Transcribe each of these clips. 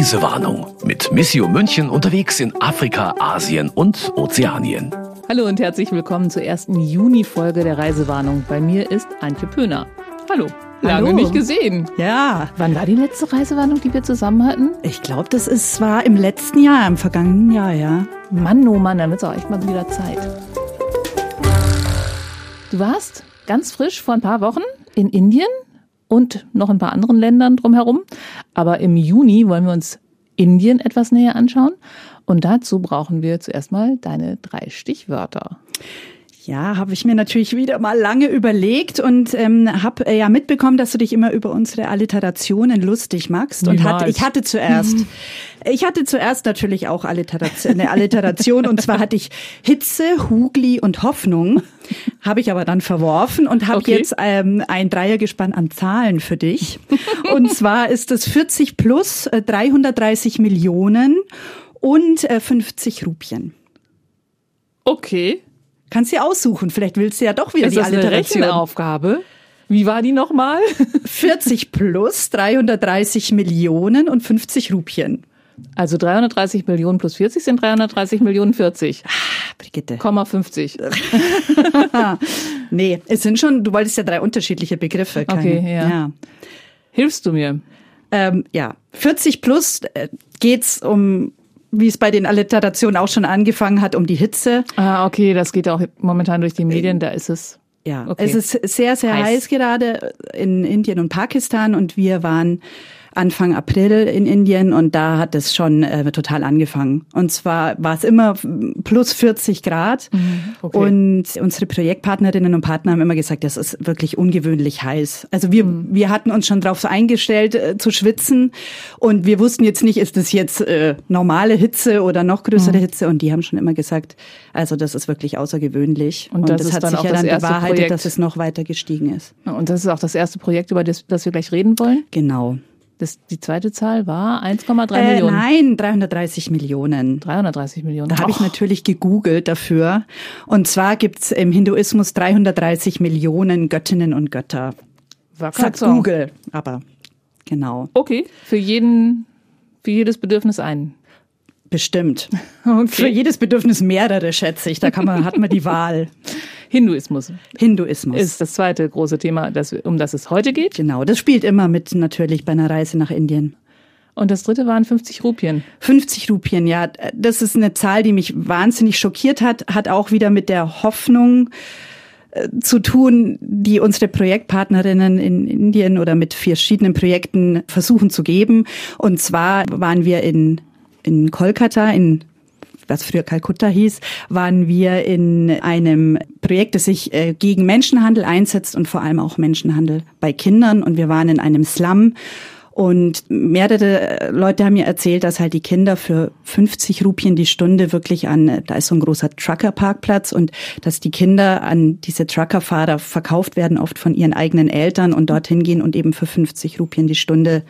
Reisewarnung mit Missio München unterwegs in Afrika, Asien und Ozeanien. Hallo und herzlich willkommen zur ersten Juni-Folge der Reisewarnung. Bei mir ist Antje Pöhner. Hallo. Lange Hallo. nicht gesehen. Ja, Wann war die letzte Reisewarnung, die wir zusammen hatten? ich glaube, das ist war im letzten Jahr, im vergangenen Jahr, ja. Mann, oh Mann, dann wird es auch echt mal wieder Zeit. Du warst ganz frisch vor ein paar Wochen in Indien und noch ein paar anderen Ländern drumherum. Aber im Juni wollen wir uns Indien etwas näher anschauen. Und dazu brauchen wir zuerst mal deine drei Stichwörter. Ja, habe ich mir natürlich wieder mal lange überlegt und ähm, habe äh, ja mitbekommen, dass du dich immer über unsere Alliterationen lustig machst. Und hat, Niemals. ich hatte zuerst, ich hatte zuerst natürlich auch Alliteration, eine Alliteration und zwar hatte ich Hitze, Hugli und Hoffnung, habe ich aber dann verworfen und habe Okay. jetzt ähm, ein Dreiergespann an Zahlen für dich. Und zwar ist es 40 plus äh, 330 Millionen und äh, 50 Rupien. Okay. Kannst dir aussuchen, vielleicht willst du ja doch wieder Ist die das eine Alliteration. Rechenaufgabe? Wie war die nochmal? 40 plus 330 Millionen und 50 Rupien. Also 330 Millionen plus 40 sind 330 Millionen 40. Brigitte. Komma 50. Nee, es sind schon, du wolltest ja drei unterschiedliche Begriffe. Keine. Okay, ja. Ja, Hilfst du mir? ähm, ja. 40 plus äh, geht's um, wie es bei den Alliterationen auch schon angefangen hat, um die Hitze. Ah, okay, das geht auch momentan durch die Medien, da ist es. Ja, Okay. es ist sehr, sehr Heiß. heiß. gerade in Indien und Pakistan und wir waren Anfang April in Indien und da hat es schon äh, total angefangen. Und zwar war es immer plus 40 Grad Mhm, okay. und unsere Projektpartnerinnen und Partner haben immer gesagt, das ist wirklich ungewöhnlich heiß. Also wir, Mhm. wir hatten uns schon darauf eingestellt äh, zu schwitzen und wir wussten jetzt nicht, ist das jetzt äh, normale Hitze oder noch Mhm. größere Hitze und die haben schon immer gesagt, also das ist wirklich außergewöhnlich. Und das ist hat sich auch ja das dann bewahrheitet, Projekt. dass es noch weiter gestiegen ist. Und das ist auch das erste Projekt, über das, das wir gleich reden wollen. Genau. Das, die zweite Zahl war 1,3 Äh, Millionen. nein, 330 Millionen. 330 Millionen. Da habe ich natürlich gegoogelt dafür. Und zwar gibt's im Hinduismus 330 Millionen Göttinnen und Götter. wacker Sagt. Google, aber genau, Okay, für jeden, für jedes Bedürfnis einen. Bestimmt. Okay. Für jedes Bedürfnis mehrere, schätze ich. Da kann man, hat man die Wahl. Hinduismus Hinduismus. ist das zweite große Thema, das, um das es heute geht. Genau, das spielt immer mit natürlich bei einer Reise nach Indien. Und das dritte waren 50 Rupien. 50 Rupien, ja, das ist eine Zahl, die mich wahnsinnig schockiert hat, hat auch wieder mit der Hoffnung äh, zu tun, die unsere Projektpartnerinnen in Indien oder mit verschiedenen Projekten versuchen zu geben. Und zwar waren wir in, in Kolkata, in was früher Kalkutta hieß, waren wir in einem Projekt, das sich äh, gegen Menschenhandel einsetzt und vor allem auch Menschenhandel bei Kindern. Und wir waren in einem Slum und mehrere äh, Leute haben mir erzählt, dass halt die Kinder für 50 Rupien die Stunde wirklich an, äh, da ist so ein großer Trucker-Parkplatz und dass die Kinder an diese Truckerfahrer verkauft werden, oft von ihren eigenen Eltern und dorthin gehen und eben für 50 Rupien die Stunde,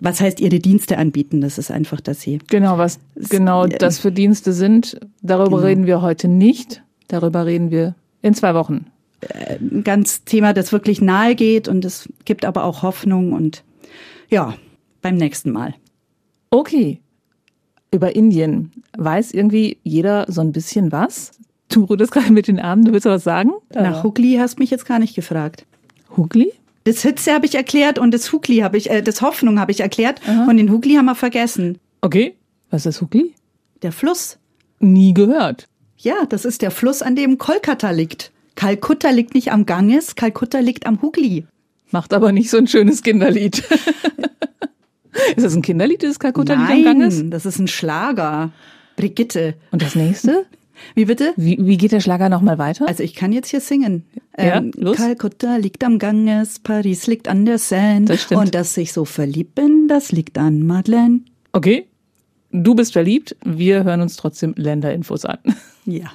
was heißt ihre Dienste anbieten? Das ist einfach, dass sie Genau, was genau das für Dienste sind, darüber Genau. reden wir heute nicht. Darüber reden wir in zwei Wochen. ein ganz Thema, das wirklich nahe geht und es gibt aber auch Hoffnung und ja, beim nächsten Mal. Okay. Über Indien weiß irgendwie jeder so ein bisschen was. Du rührst gerade mit den Armen, du willst was sagen? Nach Hugli hast mich jetzt gar nicht gefragt. Hugli? Das Hitze habe ich erklärt und das Hugli habe ich, äh, das Hoffnung habe ich erklärt und den Hugli haben wir vergessen. Okay. Was ist Hugli? Der Fluss. Nie gehört. Ja, das ist der Fluss, an dem Kolkata liegt. Kalkutta liegt nicht am Ganges, Kalkutta liegt am Hugli. Macht aber nicht so ein schönes Kinderlied. ist das ein Kinderlied, dieses Kalkutta-Lied am Nein, Ganges? das ist ein Schlager. Brigitte. Und das nächste? Wie bitte? Wie, wie geht der Schlager nochmal weiter? Also ich kann jetzt hier singen. Ja, Ähm, los. Kalkutta liegt am Ganges, Paris liegt an der Seine. Das stimmt. Und dass ich so verliebt bin, das liegt an Madeleine. Okay. Du bist verliebt, wir hören uns trotzdem Länderinfos an. Ja.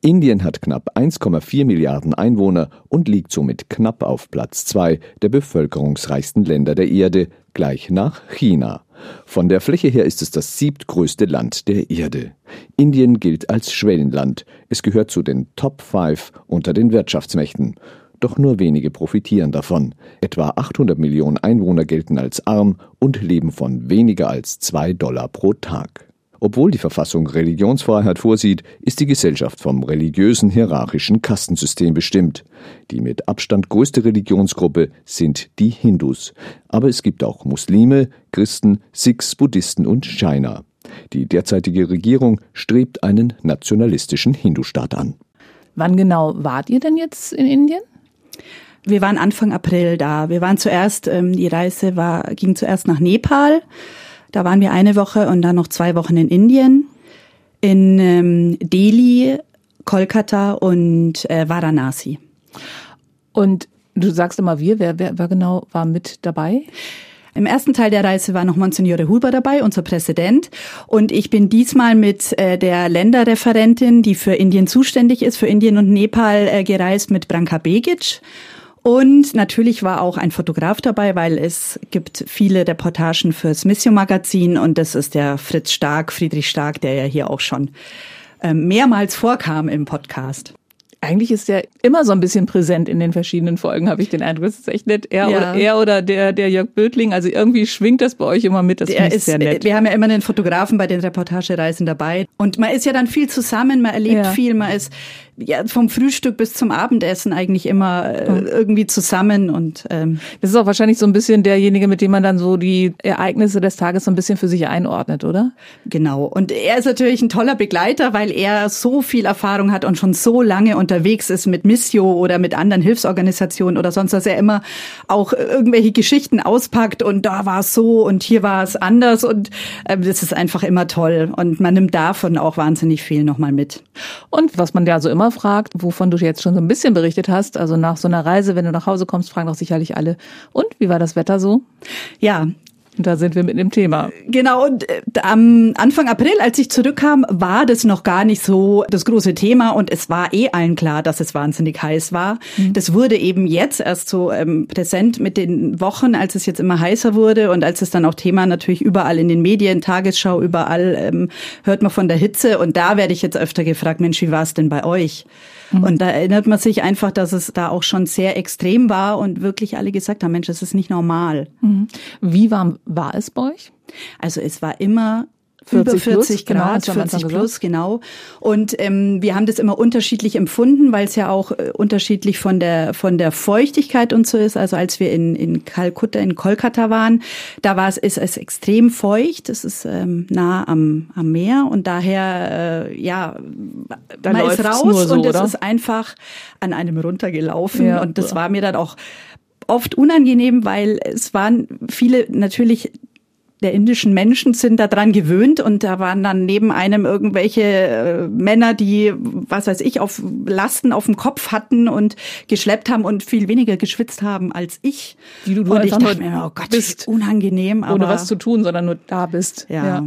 Indien hat knapp 1,4 Milliarden Einwohner und liegt somit knapp auf Platz zwei der bevölkerungsreichsten Länder der Erde, gleich nach China. Von der Fläche her ist es das siebtgrößte Land der Erde. Indien gilt als Schwellenland. Es gehört zu den Top 5 unter den Wirtschaftsmächten. doch nur wenige profitieren davon. Etwa 800 Millionen Einwohner gelten als arm und leben von weniger als zwei Dollar pro Tag. Obwohl die Verfassung Religionsfreiheit vorsieht, ist die Gesellschaft vom religiösen hierarchischen Kastensystem bestimmt. Die mit Abstand größte Religionsgruppe sind die Hindus. Aber es gibt auch Muslime, Christen, Sikhs, Buddhisten und China. Die derzeitige Regierung strebt einen nationalistischen Hindu-Staat an. Wann genau wart ihr denn jetzt in Indien? Wir waren Anfang April da. Wir waren zuerst, ähm, die Reise war, ging zuerst nach Nepal. Da waren wir eine Woche und dann noch zwei Wochen in Indien, in ähm, Delhi, Kolkata und äh, Varanasi. Und du sagst immer wir, wer, wer, wer genau war mit dabei? Im ersten Teil der Reise war noch Monsignore Huber dabei, unser Präsident. Und ich bin diesmal mit äh, der Länderreferentin, die für Indien zuständig ist, für Indien und Nepal äh, gereist, mit Branka Begic. Und natürlich war auch ein Fotograf dabei, weil es gibt viele Reportagen fürs Mission Magazin und das ist der Fritz Stark, Friedrich Stark, der ja hier auch schon äh, mehrmals vorkam im Podcast. Eigentlich ist er immer so ein bisschen präsent in den verschiedenen Folgen, habe ich den Eindruck. Das ist echt nett. Er, ja. oder, er oder der, der Jörg Bötling. Also irgendwie schwingt das bei euch immer mit. Das ist sehr nett. Wir haben ja immer einen Fotografen bei den Reportagereisen dabei. Und man ist ja dann viel zusammen, man erlebt ja. viel, man ist ja, vom Frühstück bis zum Abendessen eigentlich immer äh, irgendwie zusammen und ähm, das ist auch wahrscheinlich so ein bisschen derjenige, mit dem man dann so die Ereignisse des Tages so ein bisschen für sich einordnet, oder? Genau. Und er ist natürlich ein toller Begleiter, weil er so viel Erfahrung hat und schon so lange unterwegs ist mit Missio oder mit anderen Hilfsorganisationen oder sonst, dass er immer auch irgendwelche Geschichten auspackt und da war es so und hier war es anders und äh, das ist einfach immer toll und man nimmt davon auch wahnsinnig viel nochmal mit. Und was man ja so immer immer fragt, wovon du jetzt schon so ein bisschen berichtet hast. Also nach so einer Reise, wenn du nach Hause kommst, fragen doch sicherlich alle. Und wie war das Wetter so? Ja, und da sind wir mit dem Thema. Genau, und äh, am Anfang April, als ich zurückkam, war das noch gar nicht so das große Thema und es war eh allen klar, dass es wahnsinnig heiß war. Mhm. Das wurde eben jetzt erst so ähm, präsent mit den Wochen, als es jetzt immer heißer wurde und als es dann auch Thema natürlich überall in den Medien, Tagesschau, überall ähm, hört man von der Hitze und da werde ich jetzt öfter gefragt, Mensch, wie war es denn bei euch? Mhm. Und da erinnert man sich einfach, dass es da auch schon sehr extrem war und wirklich alle gesagt haben, Mensch, das ist nicht normal. Mhm. Wie warm war es bei euch? Also es war immer 40 über 40 plus, Grad, genau, 40 plus, genau. Und ähm, wir haben das immer unterschiedlich empfunden, weil es ja auch äh, unterschiedlich von der von der Feuchtigkeit und so ist. Also als wir in in Kalkutta, in Kolkata waren, da war es ist es extrem feucht. Es ist ähm, nah am am Meer und daher äh, ja, da man ist raus so, und es ist einfach an einem runtergelaufen ja, und das war mir dann auch oft unangenehm, weil es waren viele natürlich der indischen Menschen sind daran gewöhnt und da waren dann neben einem irgendwelche äh, Männer, die, was weiß ich, auf Lasten auf dem Kopf hatten und geschleppt haben und viel weniger geschwitzt haben als ich. Wie du, du und ich dachte mir, oh Gott, bist unangenehm. Aber, ohne was zu tun, sondern nur da bist. ja. ja.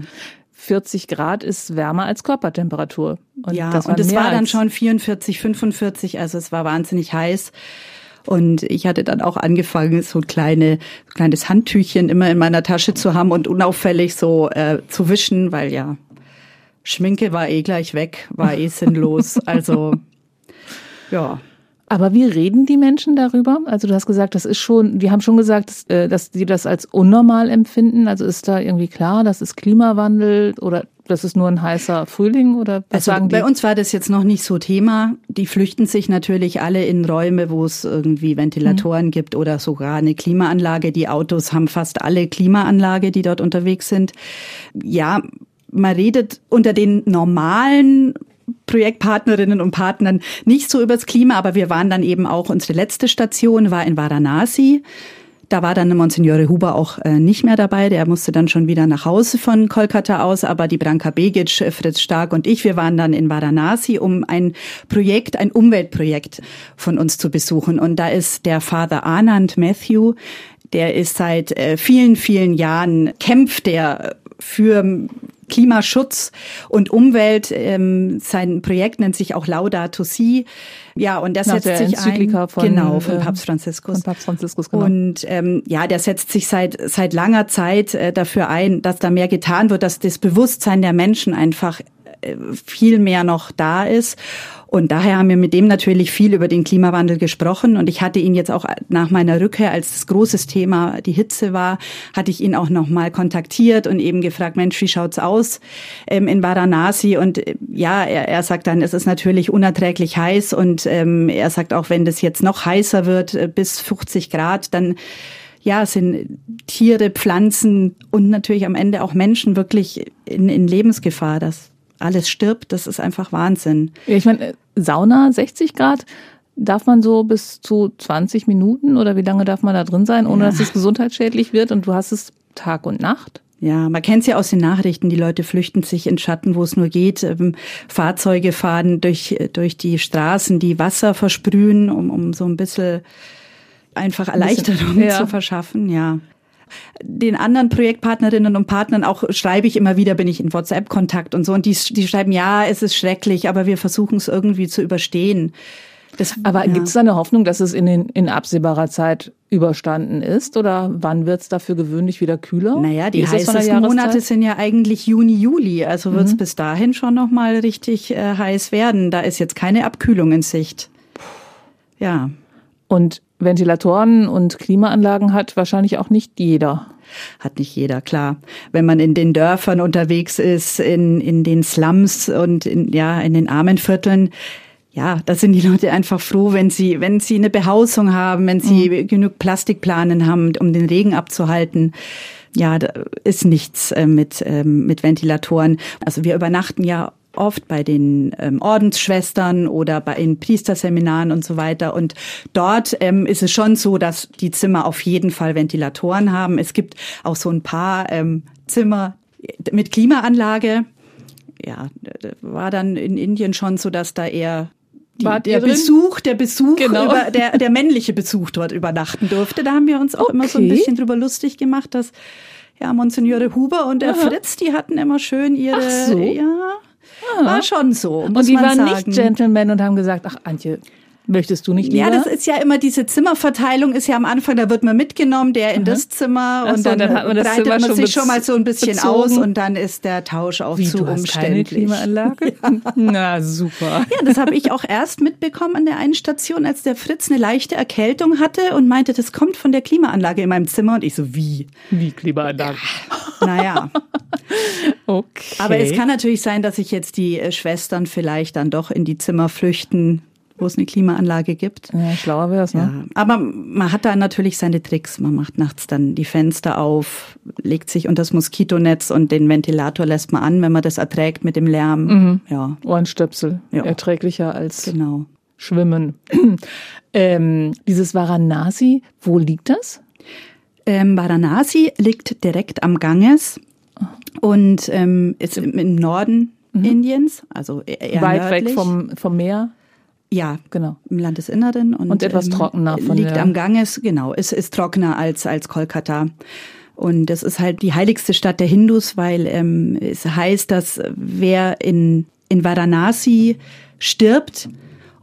40 Grad ist wärmer als Körpertemperatur. Und ja, das und es war dann schon 44, 45, also es war wahnsinnig heiß. Und ich hatte dann auch angefangen, so ein kleine, kleines Handtüchchen immer in meiner Tasche zu haben und unauffällig so äh, zu wischen, weil ja, Schminke war eh gleich weg, war eh sinnlos. Also ja. Aber wie reden die Menschen darüber? Also du hast gesagt, das ist schon, die haben schon gesagt, dass, äh, dass die das als unnormal empfinden. Also ist da irgendwie klar, das ist Klimawandel oder das ist nur ein heißer Frühling oder was also sagen die? Bei uns war das jetzt noch nicht so Thema. Die flüchten sich natürlich alle in Räume, wo es irgendwie Ventilatoren mhm. gibt oder sogar eine Klimaanlage. Die Autos haben fast alle Klimaanlage, die dort unterwegs sind. Ja, man redet unter den normalen Projektpartnerinnen und Partnern nicht so übers Klima, aber wir waren dann eben auch, unsere letzte Station war in Varanasi. Da war dann Monsignore Huber auch äh, nicht mehr dabei. Der musste dann schon wieder nach Hause von Kolkata aus. Aber die Branka Begic, äh, Fritz Stark und ich, wir waren dann in Varanasi, um ein Projekt, ein Umweltprojekt von uns zu besuchen. Und da ist der Father Anand Matthew, der ist seit äh, vielen, vielen Jahren, kämpft der für Klimaschutz und Umwelt. Ähm, sein Projekt nennt sich auch Laudato Si. Ja, und der setzt sich Enzyklika ein, von, genau von Papst Franziskus. Von Papst Franziskus genau. Und ähm, ja, der setzt sich seit seit langer Zeit äh, dafür ein, dass da mehr getan wird, dass das Bewusstsein der Menschen einfach viel mehr noch da ist. Und daher haben wir mit dem natürlich viel über den Klimawandel gesprochen. Und ich hatte ihn jetzt auch nach meiner Rückkehr, als das großes Thema die Hitze war, hatte ich ihn auch nochmal kontaktiert und eben gefragt, Mensch, wie schaut's aus ähm, in Varanasi? Und äh, ja, er, er sagt dann, es ist natürlich unerträglich heiß. Und ähm, er sagt auch, wenn das jetzt noch heißer wird, äh, bis 50 Grad, dann ja, sind Tiere, Pflanzen und natürlich am Ende auch Menschen wirklich in, in Lebensgefahr. Das alles stirbt, das ist einfach Wahnsinn. Ja, ich meine, Sauna 60 Grad, darf man so bis zu 20 Minuten oder wie lange darf man da drin sein, ohne ja. dass es gesundheitsschädlich wird und du hast es Tag und Nacht? Ja, man kennt es ja aus den Nachrichten, die Leute flüchten sich in Schatten, wo es nur geht. Ähm, Fahrzeuge fahren durch, durch die Straßen, die Wasser versprühen, um, um so ein bisschen einfach Erleichterung bisschen, ja. zu verschaffen, ja den anderen Projektpartnerinnen und Partnern auch schreibe ich immer wieder, bin ich in WhatsApp-Kontakt und so. Und die, die schreiben, ja, es ist schrecklich, aber wir versuchen es irgendwie zu überstehen. Das, aber ja. gibt es da eine Hoffnung, dass es in, den, in absehbarer Zeit überstanden ist? Oder wann wird es dafür gewöhnlich wieder kühler? Naja, die heißesten Monate sind ja eigentlich Juni, Juli. Also wird es mhm. bis dahin schon nochmal richtig äh, heiß werden. Da ist jetzt keine Abkühlung in Sicht. Ja. Und Ventilatoren und Klimaanlagen hat wahrscheinlich auch nicht jeder. Hat nicht jeder, klar. Wenn man in den Dörfern unterwegs ist, in, in den Slums und in, ja, in den armen Vierteln, ja, da sind die Leute einfach froh, wenn sie, wenn sie eine Behausung haben, wenn sie mhm. genug Plastikplanen haben, um den Regen abzuhalten. Ja, da ist nichts äh, mit, ähm, mit Ventilatoren. Also wir übernachten ja oft bei den ähm, Ordensschwestern oder bei in Priesterseminaren und so weiter. Und dort ähm, ist es schon so, dass die Zimmer auf jeden Fall Ventilatoren haben. Es gibt auch so ein paar ähm, Zimmer mit Klimaanlage. Ja, war dann in Indien schon so, dass da eher die, der Besuch, der Besuch, genau. über, der, der männliche Besuch dort übernachten durfte. Da haben wir uns auch okay. immer so ein bisschen drüber lustig gemacht, dass ja, Monsignore Huber und der Aha. Fritz, die hatten immer schön ihre, Ach so. ja, Ah. War schon so. und die waren sagen. nicht Gentlemen und haben gesagt, ach Antje, Möchtest du nicht lieber? Ja, das ist ja immer diese Zimmerverteilung ist ja am Anfang, da wird man mitgenommen, der in Aha. das Zimmer und so, dann, dann, hat man das breitet Zimmer man schon sich schon mal so ein bisschen bezogen. aus und dann ist der Tausch auch Wie, zu du hast umständlich. Keine Klimaanlage? Ja. Na super. Ja, das habe ich auch erst mitbekommen an der einen Station, als der Fritz eine leichte Erkältung hatte und meinte, das kommt von der Klimaanlage in meinem Zimmer und ich so wie? Wie Klimaanlage? Ja. Naja. okay. Aber es kann natürlich sein, dass sich jetzt die äh, Schwestern vielleicht dann doch in die Zimmer flüchten, wo es eine Klimaanlage gibt. Ja, schlauer wäre es, ne? Ja, aber man hat da natürlich seine Tricks. Man macht nachts dann die Fenster auf, legt sich unter das Moskitonetz und den Ventilator lässt man an, wenn man das erträgt mit dem Lärm. Mhm. Ja. Ohrenstöpsel. Ja. Erträglicher als genau. Schwimmen. ähm, dieses Varanasi, wo liegt das? Ähm, Varanasi liegt direkt am Ganges und ähm, ist im, im Norden mhm. Indiens, also eher weit nördlich. weg vom, vom Meer. Ja, genau. Im Landesinneren und, und etwas ähm, trockener von liegt der am Ganges, genau. Es ist trockener als als Kolkata. Und das ist halt die heiligste Stadt der Hindus, weil ähm, es heißt, dass wer in in Varanasi stirbt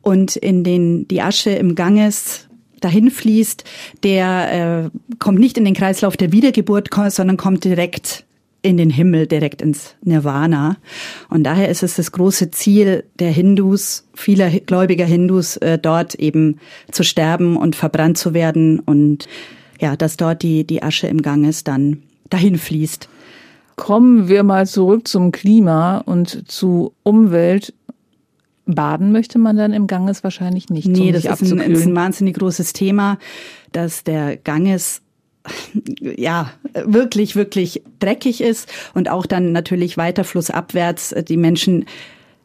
und in den die Asche im Ganges dahin fließt, der äh, kommt nicht in den Kreislauf der Wiedergeburt, sondern kommt direkt in den Himmel, direkt ins Nirvana. Und daher ist es das große Ziel der Hindus, vieler gläubiger Hindus, äh, dort eben zu sterben und verbrannt zu werden und ja, dass dort die, die Asche im Ganges dann dahin fließt. Kommen wir mal zurück zum Klima und zu Umwelt. Baden möchte man dann im Ganges wahrscheinlich nicht. Nee, das ist ein, ist ein wahnsinnig großes Thema, dass der Ganges ja, wirklich, wirklich dreckig ist und auch dann natürlich weiter flussabwärts. Die Menschen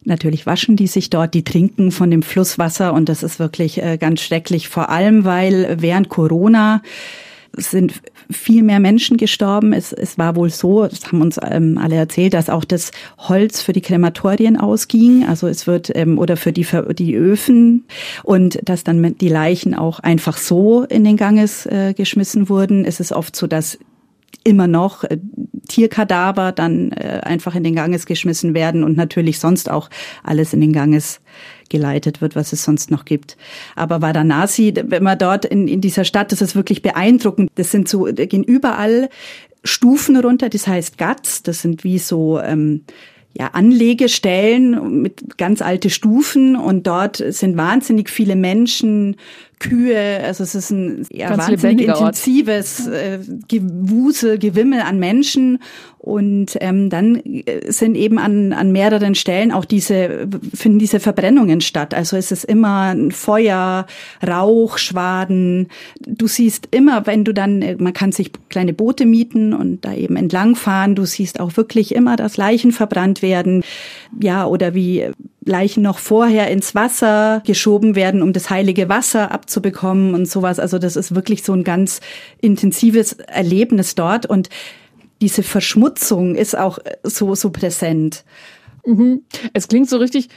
Natürlich waschen die sich dort, die trinken von dem Flusswasser und das ist wirklich äh, ganz schrecklich, vor allem weil während Corona sind viel mehr Menschen gestorben. Es, es war wohl so, das haben uns ähm, alle erzählt, dass auch das Holz für die Krematorien ausging, also es wird ähm, oder für die für die Öfen und dass dann die Leichen auch einfach so in den Ganges äh, geschmissen wurden. Es ist oft so, dass immer noch äh, Tierkadaver dann äh, einfach in den Ganges geschmissen werden und natürlich sonst auch alles in den Ganges geleitet wird, was es sonst noch gibt. Aber Varanasi, wenn man dort in, in dieser Stadt, das ist wirklich beeindruckend. Das sind so, da gehen überall Stufen runter, das heißt Gats, das sind wie so, ähm, ja, Anlegestellen mit ganz alte Stufen. Und dort sind wahnsinnig viele Menschen, Kühe, also es ist ein ja, wahnsinnig intensives äh, Gewusel, Gewimmel an Menschen und ähm, dann äh, sind eben an, an mehreren Stellen auch diese, finden diese Verbrennungen statt. Also es ist immer ein Feuer, Rauch, Schwaden. Du siehst immer, wenn du dann, äh, man kann sich kleine Boote mieten und da eben entlangfahren. Du siehst auch wirklich immer, dass Leichen verbrannt werden. Ja, oder wie Leichen noch vorher ins Wasser geschoben werden, um das heilige Wasser abzubekommen und sowas. Also das ist wirklich so ein ganz intensives Erlebnis dort und diese Verschmutzung ist auch so, so präsent. Mhm. Es klingt so richtig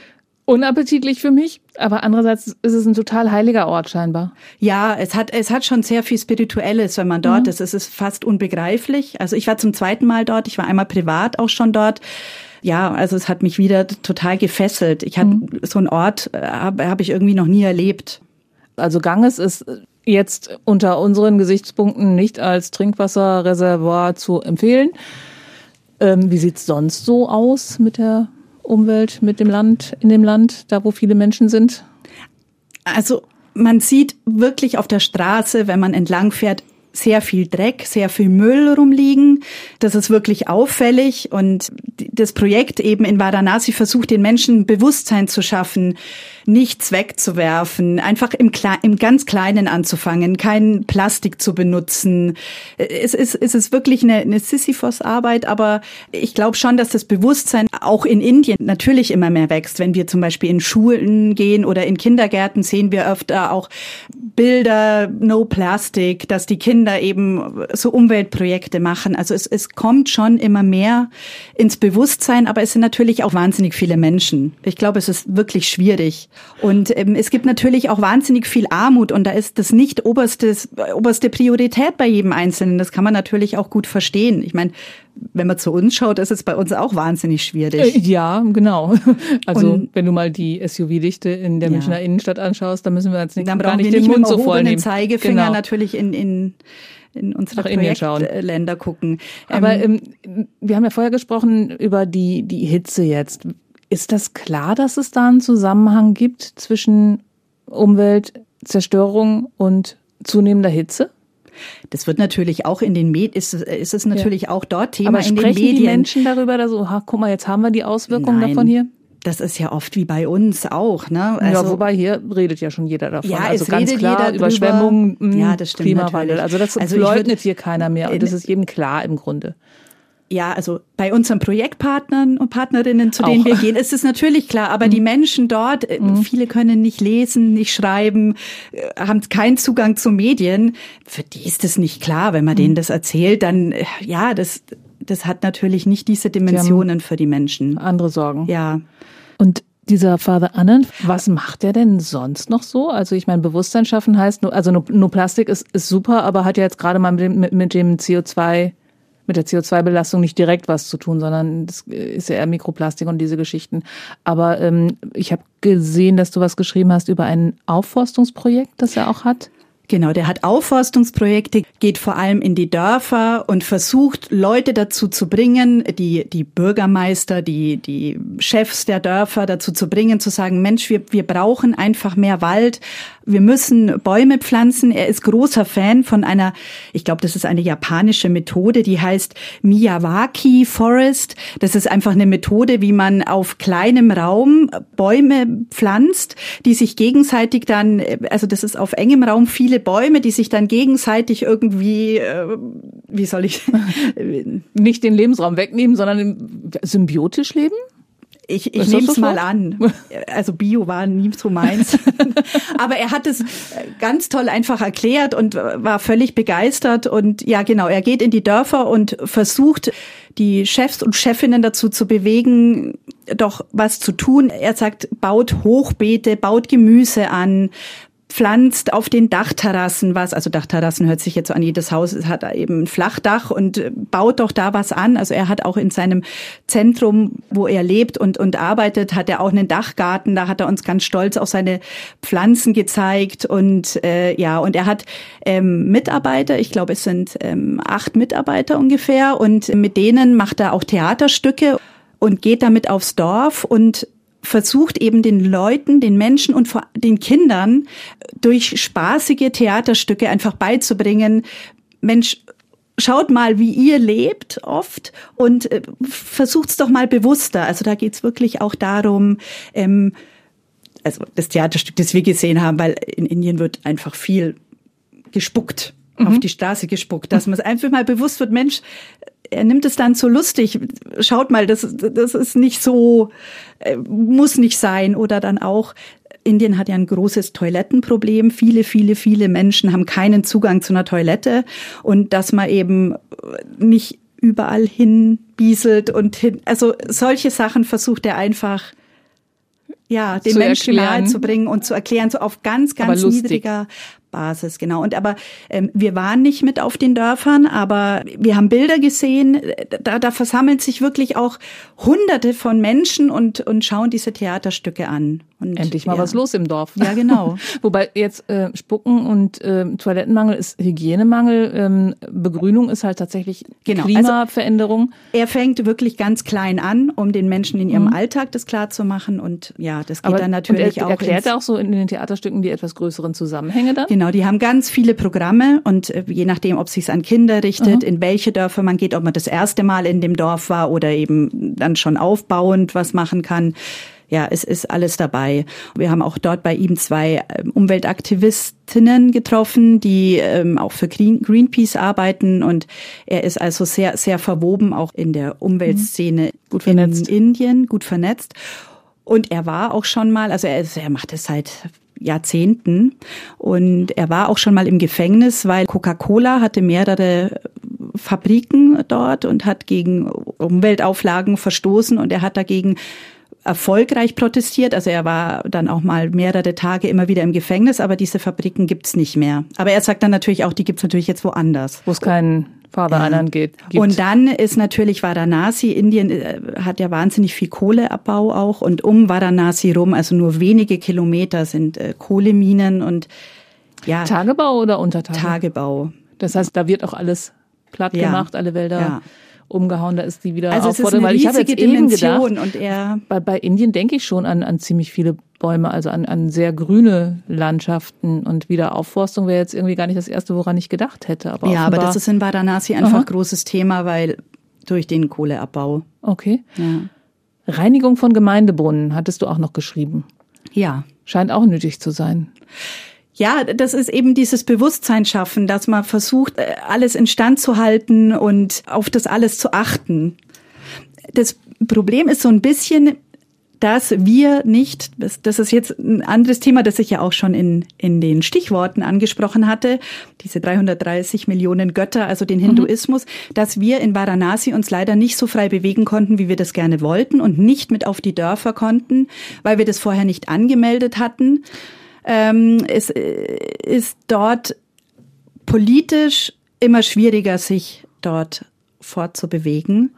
unappetitlich für mich, aber andererseits ist es ein total heiliger Ort scheinbar. Ja, es hat, es hat schon sehr viel Spirituelles, wenn man dort mhm. ist. Es ist fast unbegreiflich. Also ich war zum zweiten Mal dort, ich war einmal privat auch schon dort ja, also es hat mich wieder total gefesselt. Ich hatte mhm. so einen Ort äh, habe hab ich irgendwie noch nie erlebt. Also Ganges ist jetzt unter unseren Gesichtspunkten nicht als Trinkwasserreservoir zu empfehlen. Ähm, wie sieht's sonst so aus mit der Umwelt, mit dem Land, in dem Land, da wo viele Menschen sind? Also man sieht wirklich auf der Straße, wenn man entlang fährt, sehr viel Dreck, sehr viel Müll rumliegen. Das ist wirklich auffällig und das Projekt eben in Varanasi versucht den Menschen Bewusstsein zu schaffen, nichts wegzuwerfen, einfach im, Kle im ganz Kleinen anzufangen, kein Plastik zu benutzen. Es ist, es ist wirklich eine, eine Sisyphos-Arbeit, aber ich glaube schon, dass das Bewusstsein auch in Indien natürlich immer mehr wächst. Wenn wir zum Beispiel in Schulen gehen oder in Kindergärten, sehen wir öfter auch Bilder, No Plastic, dass die Kinder eben so Umweltprojekte machen. Also es, es kommt schon immer mehr ins Bewusstsein, aber es sind natürlich auch wahnsinnig viele Menschen. Ich glaube, es ist wirklich schwierig. Und ähm, es gibt natürlich auch wahnsinnig viel Armut und da ist das nicht oberstes, oberste Priorität bei jedem Einzelnen. Das kann man natürlich auch gut verstehen. Ich meine, wenn man zu uns schaut, ist es bei uns auch wahnsinnig schwierig. Äh, ja, genau. Also und, wenn du mal die SUV-Dichte in der ja. Münchner Innenstadt anschaust, dann müssen wir jetzt nicht, dann gar nicht den nicht Mund so voll nehmen. Zeigefinger genau. natürlich in, in in unsere Projektländer gucken. Aber ähm, ähm, wir haben ja vorher gesprochen über die, die Hitze jetzt. Ist das klar, dass es da einen Zusammenhang gibt zwischen Umweltzerstörung und zunehmender Hitze? Das wird natürlich auch in den Medien, ist, ist es natürlich ja. auch dort Thema Aber in den Medien. die Menschen darüber, da so, ha, guck mal, jetzt haben wir die Auswirkungen Nein. davon hier? Das ist ja oft wie bei uns auch, ne? Also, ja, wobei hier redet ja schon jeder davon. Ja, also es ganz klar, jeder Überschwemmungen, ja, das stimmt Klimawandel. Natürlich. Also das also leugnet hier keiner mehr und das ist jedem klar im Grunde ja, also bei unseren Projektpartnern und Partnerinnen, zu denen Auch. wir gehen, ist es natürlich klar. Aber mhm. die Menschen dort, äh, mhm. viele können nicht lesen, nicht schreiben, äh, haben keinen Zugang zu Medien. Für die ist es nicht klar. Wenn man mhm. denen das erzählt, dann, äh, ja, das, das hat natürlich nicht diese Dimensionen für die Menschen. Andere Sorgen. Ja. Und dieser Father Annan, was macht der denn sonst noch so? Also ich meine, Bewusstsein schaffen heißt, also nur, nur Plastik ist, ist super, aber hat ja jetzt gerade mal mit dem, mit, mit dem CO2 mit der CO2-Belastung nicht direkt was zu tun, sondern das ist ja eher Mikroplastik und diese Geschichten. Aber ähm, ich habe gesehen, dass du was geschrieben hast über ein Aufforstungsprojekt, das er auch hat. Genau, der hat Aufforstungsprojekte, geht vor allem in die Dörfer und versucht Leute dazu zu bringen, die, die Bürgermeister, die, die Chefs der Dörfer dazu zu bringen, zu sagen, Mensch, wir, wir brauchen einfach mehr Wald, wir müssen Bäume pflanzen. Er ist großer Fan von einer, ich glaube, das ist eine japanische Methode, die heißt Miyawaki Forest. Das ist einfach eine Methode, wie man auf kleinem Raum Bäume pflanzt, die sich gegenseitig dann, also das ist auf engem Raum viele Bäume, die sich dann gegenseitig irgendwie, äh, wie soll ich, nicht den Lebensraum wegnehmen, sondern symbiotisch leben? Ich, ich nehme es mal an. Also Bio war nie so meins. Aber er hat es ganz toll einfach erklärt und war völlig begeistert. Und ja, genau, er geht in die Dörfer und versucht, die Chefs und Chefinnen dazu zu bewegen, doch was zu tun. Er sagt, baut Hochbeete, baut Gemüse an, pflanzt auf den Dachterrassen was, also Dachterrassen hört sich jetzt so an jedes Haus, es hat eben ein Flachdach und äh, baut doch da was an. Also er hat auch in seinem Zentrum, wo er lebt und, und arbeitet, hat er auch einen Dachgarten, da hat er uns ganz stolz auch seine Pflanzen gezeigt und äh, ja, und er hat ähm, Mitarbeiter, ich glaube es sind ähm, acht Mitarbeiter ungefähr. Und mit denen macht er auch Theaterstücke und geht damit aufs Dorf und versucht eben den Leuten, den Menschen und vor den Kindern durch spaßige Theaterstücke einfach beizubringen, Mensch, schaut mal, wie ihr lebt oft und äh, versucht's doch mal bewusster. Also da geht's wirklich auch darum, ähm, also das Theaterstück, das wir gesehen haben, weil in Indien wird einfach viel gespuckt, mhm. auf die Straße gespuckt, dass man einfach mal bewusst wird, Mensch, er nimmt es dann so lustig. Schaut mal, das, das ist nicht so, äh, muss nicht sein. Oder dann auch, Indien hat ja ein großes Toilettenproblem. Viele, viele, viele Menschen haben keinen Zugang zu einer Toilette. Und dass man eben nicht überall hinbieselt und hin, also solche Sachen versucht er einfach ja, den Menschen nahe zu bringen und zu erklären, so auf ganz, ganz niedriger Basis, genau. Und aber ähm, wir waren nicht mit auf den Dörfern, aber wir haben Bilder gesehen, da, da versammeln sich wirklich auch Hunderte von Menschen und, und schauen diese Theaterstücke an. Und, Endlich mal ja. was los im Dorf. Ja, genau. Wobei jetzt äh, Spucken und äh, Toilettenmangel ist Hygienemangel, ähm, Begrünung ist halt tatsächlich genau. Also Klimaveränderung. Also, er fängt wirklich ganz klein an, um den Menschen in ihrem mhm. Alltag das klar zu machen und ja, das geht Aber, dann natürlich er, auch. Erklärt er auch so in den Theaterstücken die etwas größeren Zusammenhänge da? Genau, die haben ganz viele Programme und äh, je nachdem, ob es sich an Kinder richtet, mhm. in welche Dörfer man geht, ob man das erste Mal in dem Dorf war oder eben dann schon aufbauend was machen kann ja, es ist alles dabei. Wir haben auch dort bei ihm zwei ähm, Umweltaktivistinnen getroffen, die ähm, auch für Green, Greenpeace arbeiten und er ist also sehr, sehr verwoben auch in der Umweltszene mhm. gut in Indien, gut vernetzt. Und er war auch schon mal, also er, er macht es seit Jahrzehnten und er war auch schon mal im Gefängnis, weil Coca-Cola hatte mehrere Fabriken dort und hat gegen Umweltauflagen verstoßen und er hat dagegen erfolgreich protestiert. Also er war dann auch mal mehrere Tage immer wieder im Gefängnis, aber diese Fabriken gibt's nicht mehr. Aber er sagt dann natürlich auch, die gibt's natürlich jetzt woanders. Wo es keinen Father ja. geht. Gibt. Und dann ist natürlich Varanasi, Indien äh, hat ja wahnsinnig viel Kohleabbau auch und um Varanasi rum, also nur wenige Kilometer sind äh, Kohleminen und ja. Tagebau oder Untertage? Tagebau. Das heißt, da wird auch alles platt ja. gemacht, alle Wälder. Ja umgehauen, da ist die wieder also eine weil ich habe jetzt Dimension gedacht, und er bei, bei Indien denke ich schon an, an ziemlich viele Bäume, also an, an sehr grüne Landschaften und Wiederaufforstung wäre jetzt irgendwie gar nicht das erste, woran ich gedacht hätte. Aber ja, aber das ist in Varanasi einfach Aha. großes Thema, weil durch den Kohleabbau. Okay. Ja. Reinigung von Gemeindebrunnen hattest du auch noch geschrieben. Ja. Scheint auch nötig zu sein. Ja, das ist eben dieses Bewusstsein schaffen, dass man versucht, äh, alles instand zu halten und auf das alles zu achten. Das Problem ist so ein bisschen, dass wir nicht, das, das ist jetzt ein anderes Thema, das ich ja auch schon in, in den Stichworten angesprochen hatte, diese 330 Millionen Götter, also den mhm. Hinduismus, mhm. dass wir in Varanasi uns leider nicht so frei bewegen konnten, wie wir das gerne wollten und nicht mit auf die Dörfer konnten, weil wir das vorher nicht angemeldet hatten. Ähm, es äh, ist dort politisch immer schwieriger, sich dort fortzubewegen.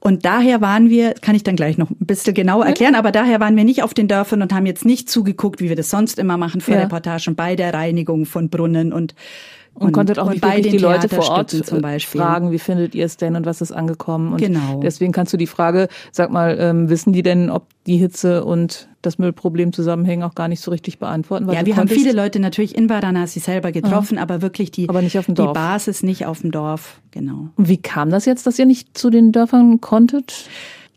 Und daher waren wir, kann ich dann gleich noch ein bisschen genauer erklären, aber daher waren wir nicht auf den Dörfern und haben jetzt nicht zugeguckt, wie wir das sonst immer machen für ja. Reportagen bei der Reinigung von Brunnen und und, und konntet auch nicht die Leute vor Ort zum Beispiel. fragen, wie findet ihr es denn und was ist angekommen? Und genau. deswegen kannst du die Frage, sag mal, ähm, wissen die denn, ob die Hitze und das Müllproblem zusammenhängen, auch gar nicht so richtig beantworten? ja, wir haben viele Leute natürlich in Varanasi selber getroffen, Aha. aber wirklich die, aber die Basis nicht auf dem Dorf. Genau. Und wie kam das jetzt, dass ihr nicht zu den Dörfern konntet?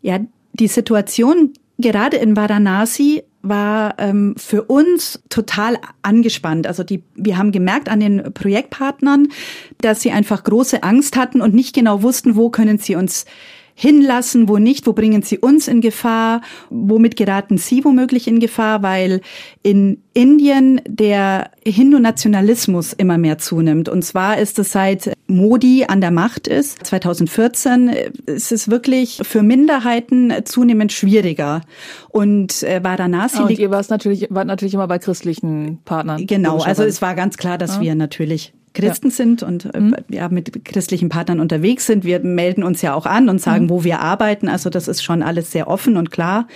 Ja, die Situation gerade in Varanasi war ähm, für uns total angespannt. Also die, wir haben gemerkt an den Projektpartnern, dass sie einfach große Angst hatten und nicht genau wussten, wo können sie uns hinlassen, wo nicht, wo bringen sie uns in Gefahr, womit geraten sie womöglich in Gefahr, weil in Indien der Hindu-Nationalismus immer mehr zunimmt. Und zwar ist es seit Modi an der Macht ist, 2014, ist es wirklich für Minderheiten zunehmend schwieriger. Und äh, Varanasi oh, und ihr warst natürlich, wart natürlich immer bei christlichen Partnern. Genau, also es war ganz klar, dass ja. wir natürlich Christen ja. sind und äh, mhm. ja, mit christlichen Partnern unterwegs sind. Wir melden uns ja auch an und sagen, mhm. wo wir arbeiten. Also das ist schon alles sehr offen und klar.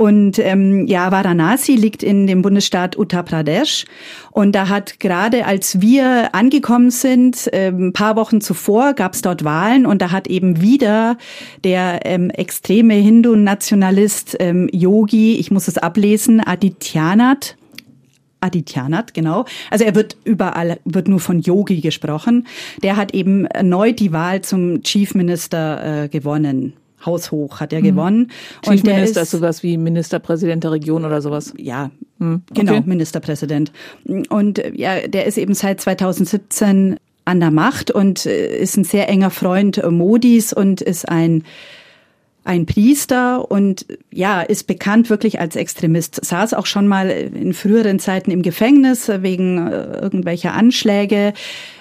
Und ähm, ja, Varanasi liegt in dem Bundesstaat Uttar Pradesh. Und da hat gerade, als wir angekommen sind, äh, ein paar Wochen zuvor, gab es dort Wahlen und da hat eben wieder der ähm, extreme Hindu-Nationalist ähm, Yogi, ich muss es ablesen, Adityanath, Adityanath, genau. Also er wird überall, wird nur von Yogi gesprochen. Der hat eben erneut die Wahl zum Chief Minister äh, gewonnen haushoch hat er gewonnen. Chief und der Minister ist sowas wie Ministerpräsident der Region oder sowas. Ja, hm. genau, okay. Ministerpräsident. Und ja, der ist eben seit 2017 an der Macht und äh, ist ein sehr enger Freund Modis und ist ein ein Priester und ja, ist bekannt wirklich als Extremist. Saß auch schon mal in früheren Zeiten im Gefängnis wegen äh, irgendwelcher Anschläge.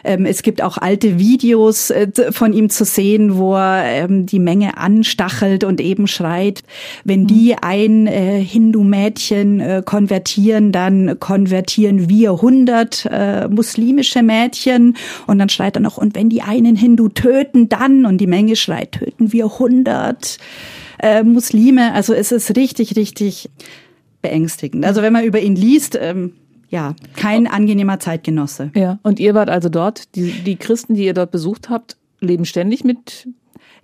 Ähm, es gibt auch alte Videos äh, von ihm zu sehen, wo er ähm, die Menge anstachelt und eben schreit, wenn die mhm. ein äh, Hindu-Mädchen konvertieren, dann konvertieren wir 100 muslimische Mädchen. Und dann schreit er noch, und wenn die einen Hindu töten, dann, und die Menge schreit, töten wir 100 äh, Muslime. Also es ist richtig, richtig beängstigend. Also wenn man über ihn liest, ähm, ja, kein angenehmer Zeitgenosse. Ja, und ihr wart also dort, die, die Christen, die ihr dort besucht habt, leben ständig mit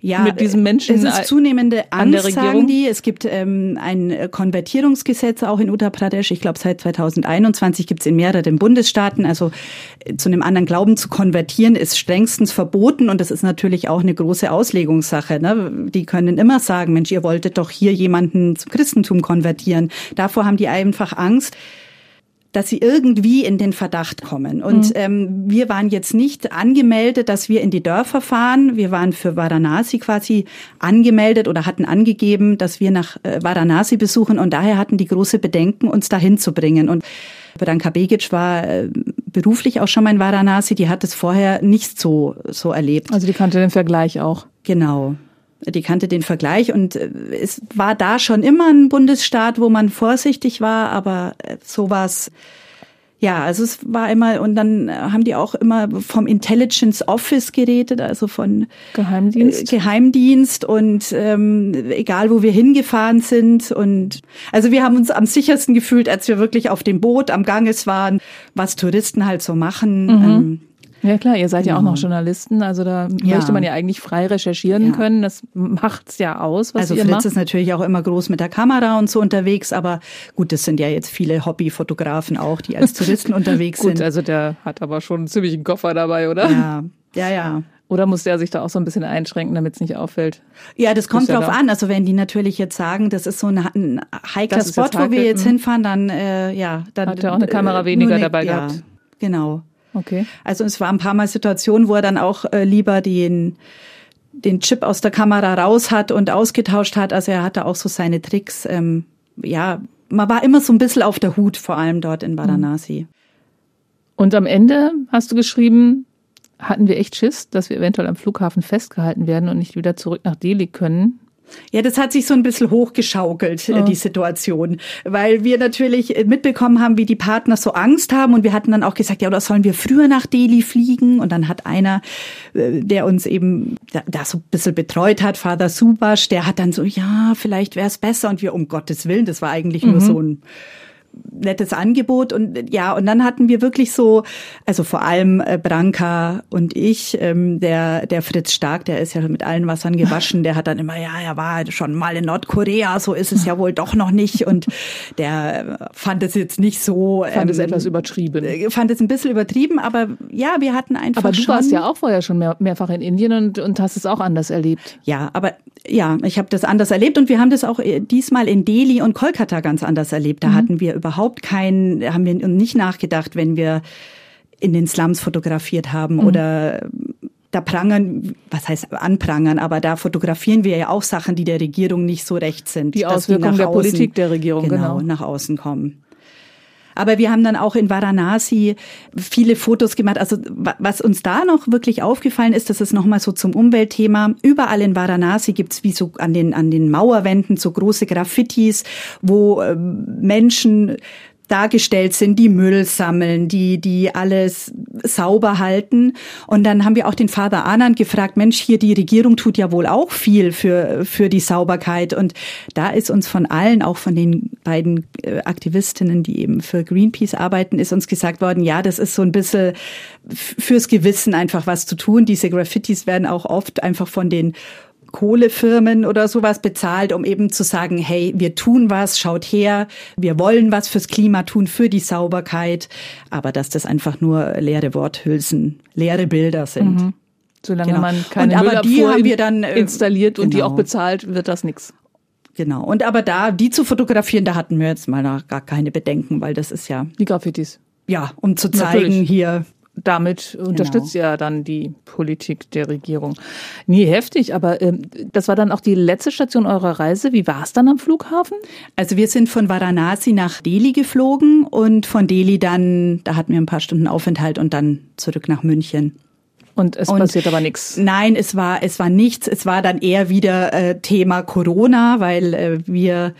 ja, mit diesen Menschen. Es ist zunehmende Angst, sagen die. Es gibt ähm, ein Konvertierungsgesetz auch in Uttar Pradesh. Ich glaube, seit 2021 gibt es in mehreren Bundesstaaten. Also äh, zu einem anderen Glauben zu konvertieren ist strengstens verboten und das ist natürlich auch eine große Auslegungssache. Ne? Die können immer sagen, Mensch, ihr wolltet doch hier jemanden zum Christentum konvertieren. Davor haben die einfach Angst dass sie irgendwie in den Verdacht kommen. Und mhm. ähm, wir waren jetzt nicht angemeldet, dass wir in die Dörfer fahren. Wir waren für Varanasi quasi angemeldet oder hatten angegeben, dass wir nach äh, Varanasi besuchen. Und daher hatten die große Bedenken, uns dahin zu bringen. Und Branka Begic war äh, beruflich auch schon mal in Varanasi. Die hat es vorher nicht so, so erlebt. Also die kannte den Vergleich auch. Genau die kannte den Vergleich und äh, es war da schon immer ein Bundesstaat, wo man vorsichtig war, aber äh, sowas ja, also es war immer, und dann haben die auch immer vom Intelligence Office geredet, also von Geheimdienst. Äh, Geheimdienst und ähm, egal wo wir hingefahren sind. Und also wir haben uns am sichersten gefühlt, als wir wirklich auf dem Boot am Ganges waren, was Touristen halt so machen. Mhm. Ähm, ja klar, ihr seid genau. ja auch noch genau. Journalisten, also da ja. möchte man ja eigentlich frei recherchieren ja. können. Das macht's ja aus, was also ihr Fritz macht. ist natürlich auch immer groß mit der Kamera und so unterwegs, aber gut, das sind ja jetzt viele Hobbyfotografen auch, die als Touristen unterwegs gut, sind. Gut, also der hat aber schon einen ziemlichen Koffer dabei, oder? Ja, ja, ja. Oder muss der sich da auch so ein bisschen einschränken, damit es nicht auffällt? Ja, das kommt drauf da? an. Also wenn die natürlich jetzt sagen, das ist so ein, ein heikler Spot, wo wir jetzt hinfahren, dann äh, ja, dann hat er auch eine Kamera weniger eine, dabei ja, gehabt. Genau. Okay. Also es war ein paar Mal Situationen, wo er dann auch äh, lieber den den Chip aus der Kamera raus hat und ausgetauscht hat. Also er hatte auch so seine Tricks. Ähm, ja, man war immer so ein bisschen auf der Hut, vor allem dort in Varanasi. Und am Ende hast du geschrieben, hatten wir echt Schiss, dass wir eventuell am Flughafen festgehalten werden und nicht wieder zurück nach Delhi können. Ja, das hat sich so ein bisschen hochgeschaukelt, ja. die Situation, weil wir natürlich mitbekommen haben, wie die Partner so Angst haben und wir hatten dann auch gesagt, ja, oder sollen wir früher nach Delhi fliegen? Und dann hat einer, äh, der uns eben da, so ein bisschen betreut hat, Father Subash, der hat dann so, ja, vielleicht wäre es besser und wir, um Gottes Willen, das war eigentlich mhm. nur so ein nettes Angebot und ja, und dann hatten wir wirklich so, also vor allem äh, Branka und ich, ähm, der, der Fritz Stark, der ist ja mit allen Wassern gewaschen, der hat dann immer, ja, er war schon mal in Nordkorea, so ist es ja wohl doch noch nicht und der fand es jetzt nicht so. Fand ähm, es etwas übertrieben. Äh, fand es ein bisschen übertrieben, aber ja, wir hatten einfach Aber du schon, warst ja auch vorher schon mehr, mehrfach in Indien und, und hast es auch anders erlebt. Ja, aber ja, ich habe das anders erlebt und wir haben das auch äh, diesmal in Delhi und Kolkata ganz anders erlebt. Da mhm. hatten wir überhaupt kein, haben wir nicht nachgedacht, wenn wir in den Slums fotografiert haben mhm. oder da prangern, was heißt anprangern, aber da fotografieren wir ja auch Sachen, die der Regierung nicht so recht sind. Die Auswirkungen der außen, Politik der Regierung, genau, genau. nach außen kommen. Aber wir haben dann auch in Varanasi viele Fotos gemacht. Also was uns da noch wirklich aufgefallen ist, das ist nochmal so zum Umweltthema. Überall in Varanasi gibt's wie so an den, an den Mauerwänden so große Graffitis, wo äh, Menschen dargestellt sind, die Müll sammeln, die, die alles sauber halten. Und dann haben wir auch den Vater Anand gefragt, Mensch, hier die Regierung tut ja wohl auch viel für, für die Sauberkeit. Und da ist uns von allen, auch von den beiden äh, Aktivistinnen, die eben für Greenpeace arbeiten, ist uns gesagt worden, ja, das ist so ein bisschen fürs Gewissen einfach was zu tun. Diese Graffitis werden auch oft einfach von den Kohlefirmen oder sowas bezahlt, um eben zu sagen, hey, wir tun was, schaut her, wir wollen was fürs Klima tun, für die Sauberkeit, aber dass das einfach nur leere Worthülsen, leere Bilder sind. Mhm. Solange genau. man keine und aber die haben wir dann äh, installiert und die auch genau. bezahlt, wird das nichts. Genau. Und aber da, die zu fotografieren, da hatten wir jetzt mal gar keine Bedenken, weil das ist ja. Die Graffitis. Ja, um zu zeigen, Natürlich. hier, damit unterstützt genau. ja dann die Politik der Regierung. Nie heftig, aber ähm, das war dann auch die letzte Station eurer Reise. Wie war es dann am Flughafen? Also wir sind von Varanasi nach Delhi geflogen und von Delhi dann, da hatten wir ein paar Stunden Aufenthalt und dann zurück nach München. Und es und passiert aber nichts. Nein, es war es war nichts. Es war dann eher wieder äh, Thema Corona, weil äh, wir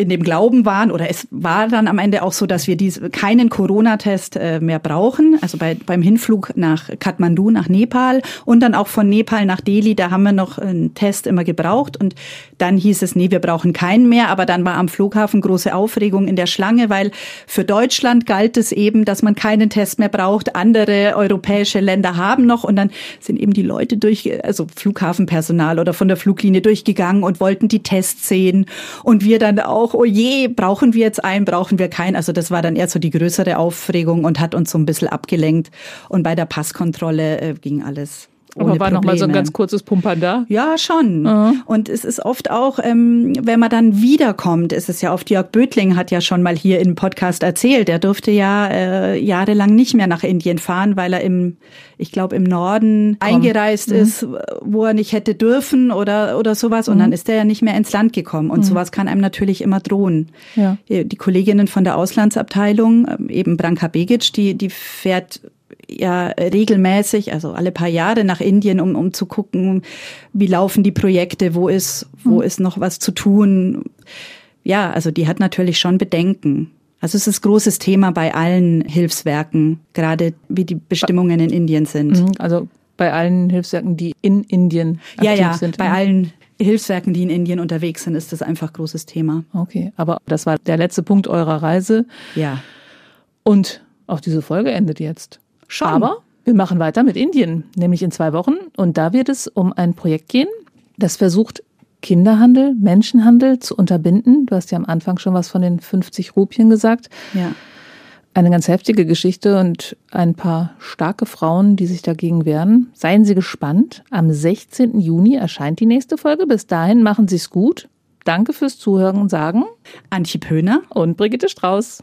in dem Glauben waren, oder es war dann am Ende auch so, dass wir diese, keinen Corona-Test äh, mehr brauchen. Also bei, beim Hinflug nach Kathmandu, nach Nepal und dann auch von Nepal nach Delhi, da haben wir noch einen Test immer gebraucht. Und dann hieß es, nee, wir brauchen keinen mehr. Aber dann war am Flughafen große Aufregung in der Schlange, weil für Deutschland galt es eben, dass man keinen Test mehr braucht. Andere europäische Länder haben noch. Und dann sind eben die Leute durch, also Flughafenpersonal oder von der Fluglinie durchgegangen und wollten die Tests sehen. Und wir dann auch auch, oh je, brauchen wir jetzt einen, brauchen wir keinen. Also das war dann eher so die größere Aufregung und hat uns so ein bisschen abgelenkt. Und bei der Passkontrolle äh, ging alles Aber war noch mal so ein ganz kurzes Pumpern da? Ja, schon. Mhm. Und es ist oft auch, ähm, wenn man dann wiederkommt, ist es ja oft, Jörg Bötling hat ja schon mal hier im Podcast erzählt, er durfte ja äh, jahrelang nicht mehr nach Indien fahren, weil er im, ich glaube, im Norden Komm. eingereist mhm. ist, wo er nicht hätte dürfen oder, oder sowas. Und mhm. dann ist er ja nicht mehr ins Land gekommen. Und mhm. sowas kann einem natürlich immer drohen. Ja. Die Kolleginnen von der Auslandsabteilung, ähm, eben Branka Begic, die, die fährt ja regelmäßig, also alle paar Jahre nach Indien, um, um zu gucken, wie laufen die Projekte, wo ist, wo mhm. ist noch was zu tun. Ja, also die hat natürlich schon Bedenken. Also es ist großes Thema bei allen Hilfswerken, gerade wie die Bestimmungen in Indien sind. Mhm, also bei allen Hilfswerken, die in Indien aktiv ja, ja, sind. Bei mhm. allen Hilfswerken, die in Indien unterwegs sind, ist das einfach großes Thema. Okay, aber das war der letzte Punkt eurer Reise. Ja. Und auch diese Folge endet jetzt. Schon. Aber wir machen weiter mit Indien, nämlich in zwei Wochen. Und da wird es um ein Projekt gehen, das versucht, Kinderhandel, Menschenhandel zu unterbinden. Du hast ja am Anfang schon was von den 50 Rupien gesagt. Ja. Eine ganz heftige Geschichte und ein paar starke Frauen, die sich dagegen wehren. Seien Sie gespannt. Am 16. Juni erscheint die nächste Folge. Bis dahin machen Sie es gut. Danke fürs Zuhören, sagen Antje Pöhner und Brigitte Strauß.